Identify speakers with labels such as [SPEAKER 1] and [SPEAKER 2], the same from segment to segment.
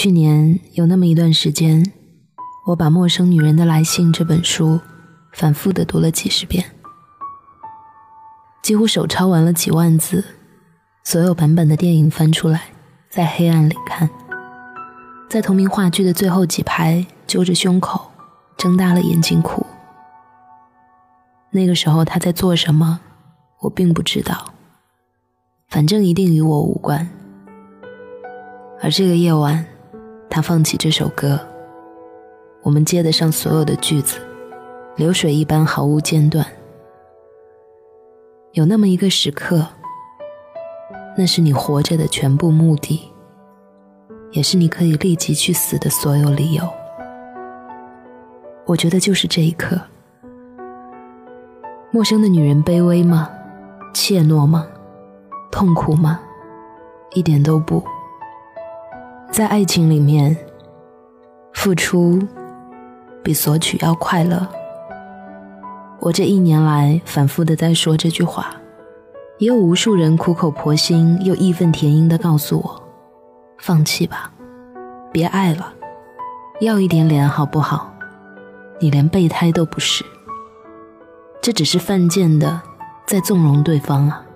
[SPEAKER 1] 去年有那么一段时间，我把《陌生女人的来信》这本书反复的读了几十遍，几乎手抄完了几万字，所有版本的电影翻出来，在黑暗里看，在同名话剧的最后几排揪着胸口，睁大了眼睛哭。那个时候他在做什么，我并不知道，反正一定与我无关。而这个夜晚。他放起这首歌，我们接得上所有的句子，流水一般毫无间断。有那么一个时刻，那是你活着的全部目的，也是你可以立即去死的所有理由。我觉得就是这一刻。陌生的女人卑微吗？怯懦吗？痛苦吗？一点都不。在爱情里面，付出比索取要快乐。我这一年来反复的在说这句话，也有无数人苦口婆心又义愤填膺的告诉我：放弃吧，别爱了，要一点脸好不好？你连备胎都不是，这只是犯贱的在纵容对方啊！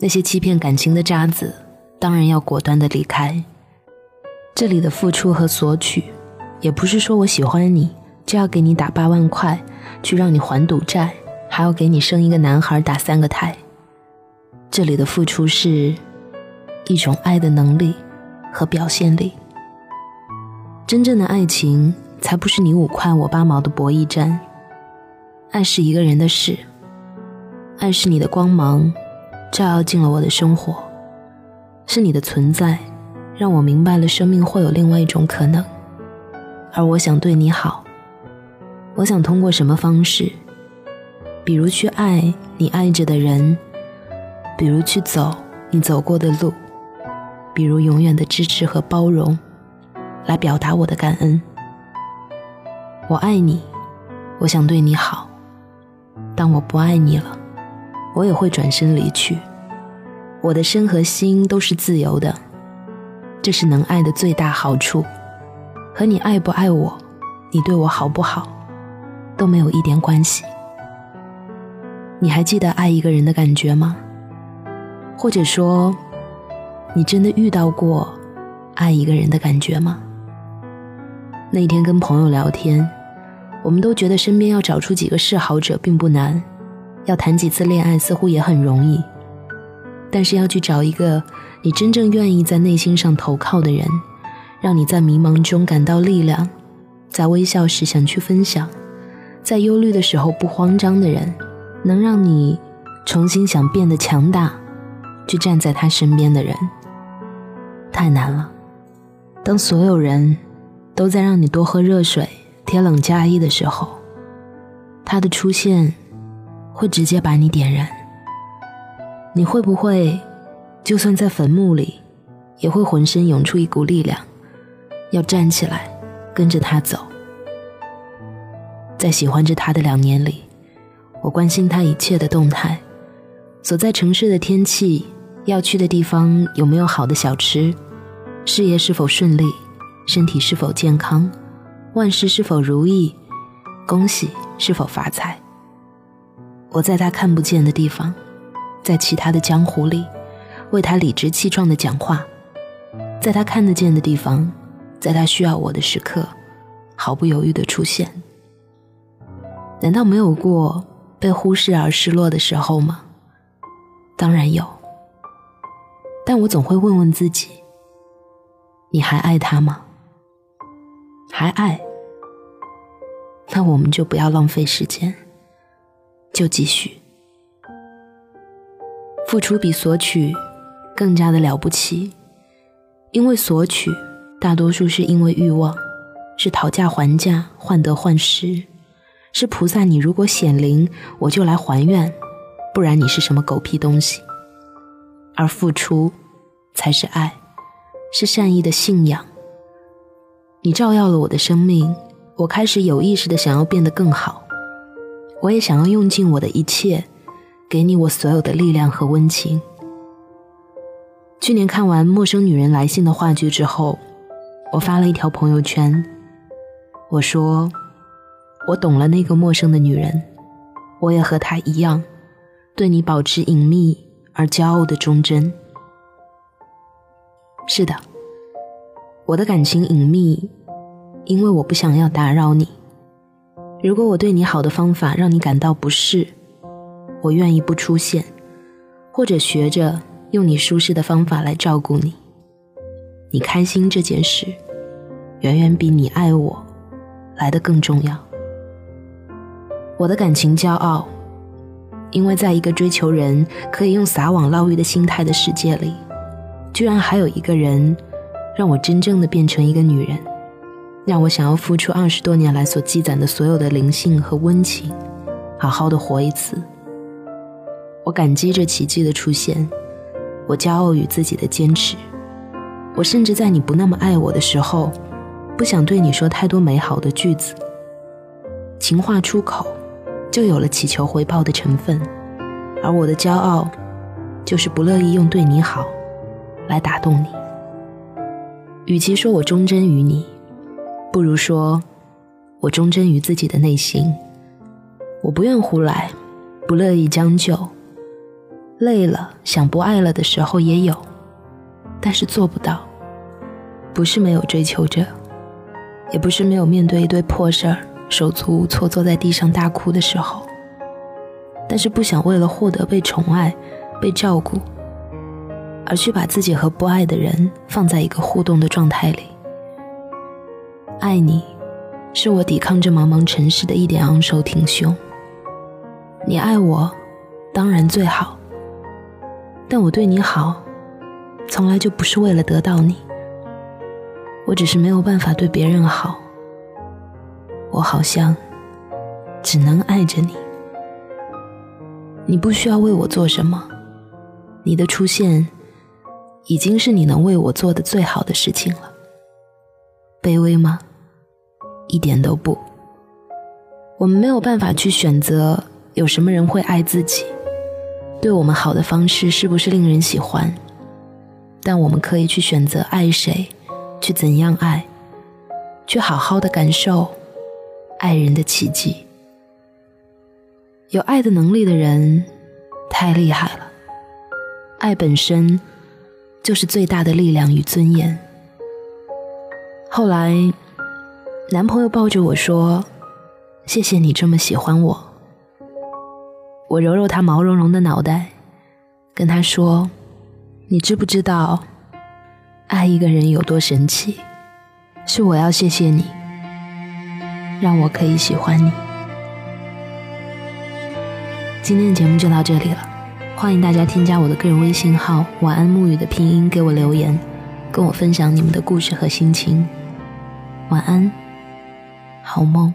[SPEAKER 1] 那些欺骗感情的渣子。当然要果断的离开。这里的付出和索取，也不是说我喜欢你就要给你打八万块，去让你还赌债，还要给你生一个男孩打三个胎。这里的付出是一种爱的能力和表现力。真正的爱情才不是你五块我八毛的博弈战。爱是一个人的事，爱是你的光芒，照耀进了我的生活。是你的存在，让我明白了生命会有另外一种可能，而我想对你好。我想通过什么方式，比如去爱你爱着的人，比如去走你走过的路，比如永远的支持和包容，来表达我的感恩。我爱你，我想对你好。当我不爱你了，我也会转身离去。我的身和心都是自由的，这是能爱的最大好处。和你爱不爱我，你对我好不好，都没有一点关系。你还记得爱一个人的感觉吗？或者说，你真的遇到过爱一个人的感觉吗？那天跟朋友聊天，我们都觉得身边要找出几个示好者并不难，要谈几次恋爱似乎也很容易。但是要去找一个你真正愿意在内心上投靠的人，让你在迷茫中感到力量，在微笑时想去分享，在忧虑的时候不慌张的人，能让你重新想变得强大，去站在他身边的人，太难了。当所有人都在让你多喝热水、贴冷加衣的时候，他的出现会直接把你点燃。你会不会，就算在坟墓里，也会浑身涌出一股力量，要站起来，跟着他走？在喜欢着他的两年里，我关心他一切的动态，所在城市的天气，要去的地方有没有好的小吃，事业是否顺利，身体是否健康，万事是否如意，恭喜是否发财？我在他看不见的地方。在其他的江湖里，为他理直气壮的讲话，在他看得见的地方，在他需要我的时刻，毫不犹豫的出现。难道没有过被忽视而失落的时候吗？当然有。但我总会问问自己：你还爱他吗？还爱？那我们就不要浪费时间，就继续。付出比索取更加的了不起，因为索取大多数是因为欲望，是讨价还价、患得患失，是菩萨你如果显灵，我就来还愿，不然你是什么狗屁东西。而付出才是爱，是善意的信仰。你照耀了我的生命，我开始有意识的想要变得更好，我也想要用尽我的一切。给你我所有的力量和温情。去年看完《陌生女人来信》的话剧之后，我发了一条朋友圈，我说：“我懂了那个陌生的女人，我也和她一样，对你保持隐秘而骄傲的忠贞。”是的，我的感情隐秘，因为我不想要打扰你。如果我对你好的方法让你感到不适，我愿意不出现，或者学着。用你舒适的方法来照顾你，你开心这件事，远远比你爱我来的更重要。我的感情骄傲，因为在一个追求人可以用撒网捞鱼的心态的世界里，居然还有一个人，让我真正的变成一个女人，让我想要付出二十多年来所积攒的所有的灵性和温情，好好的活一次。我感激这奇迹的出现。我骄傲于自己的坚持，我甚至在你不那么爱我的时候，不想对你说太多美好的句子。情话出口，就有了祈求回报的成分，而我的骄傲，就是不乐意用对你好，来打动你。与其说我忠贞于你，不如说，我忠贞于自己的内心。我不愿胡来，不乐意将就。累了，想不爱了的时候也有，但是做不到。不是没有追求者，也不是没有面对一堆破事儿，手足无措坐在地上大哭的时候。但是不想为了获得被宠爱、被照顾，而去把自己和不爱的人放在一个互动的状态里。爱你，是我抵抗这茫茫尘世的一点昂首挺胸。你爱我，当然最好。但我对你好，从来就不是为了得到你。我只是没有办法对别人好。我好像只能爱着你。你不需要为我做什么，你的出现已经是你能为我做的最好的事情了。卑微吗？一点都不。我们没有办法去选择有什么人会爱自己。对我们好的方式是不是令人喜欢？但我们可以去选择爱谁，去怎样爱，去好好的感受爱人的奇迹。有爱的能力的人太厉害了，爱本身就是最大的力量与尊严。后来，男朋友抱着我说：“谢谢你这么喜欢我。”我揉揉他毛茸茸的脑袋，跟他说：“你知不知道，爱一个人有多神奇？是我要谢谢你，让我可以喜欢你。”今天的节目就到这里了，欢迎大家添加我的个人微信号“晚安沐雨”的拼音给我留言，跟我分享你们的故事和心情。晚安，好梦。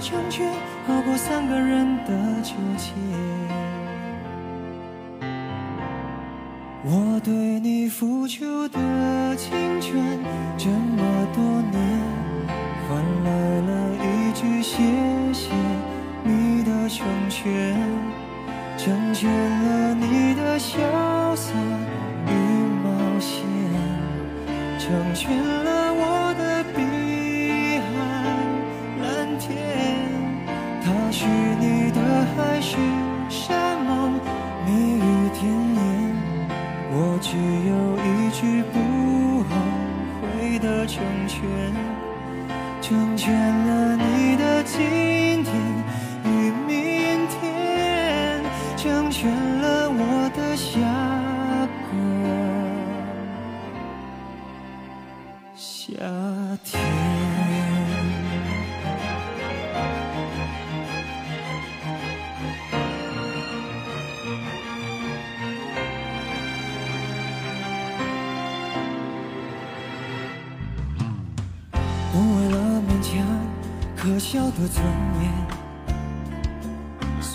[SPEAKER 1] 成全，好过三个人的纠结。我对你付出的青春，这么多年，换来了一句谢谢。你的成全，成全了你的潇洒与冒险，成全了我成全了我的下个夏天。我为了勉强
[SPEAKER 2] 可笑的尊严。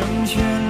[SPEAKER 2] 成全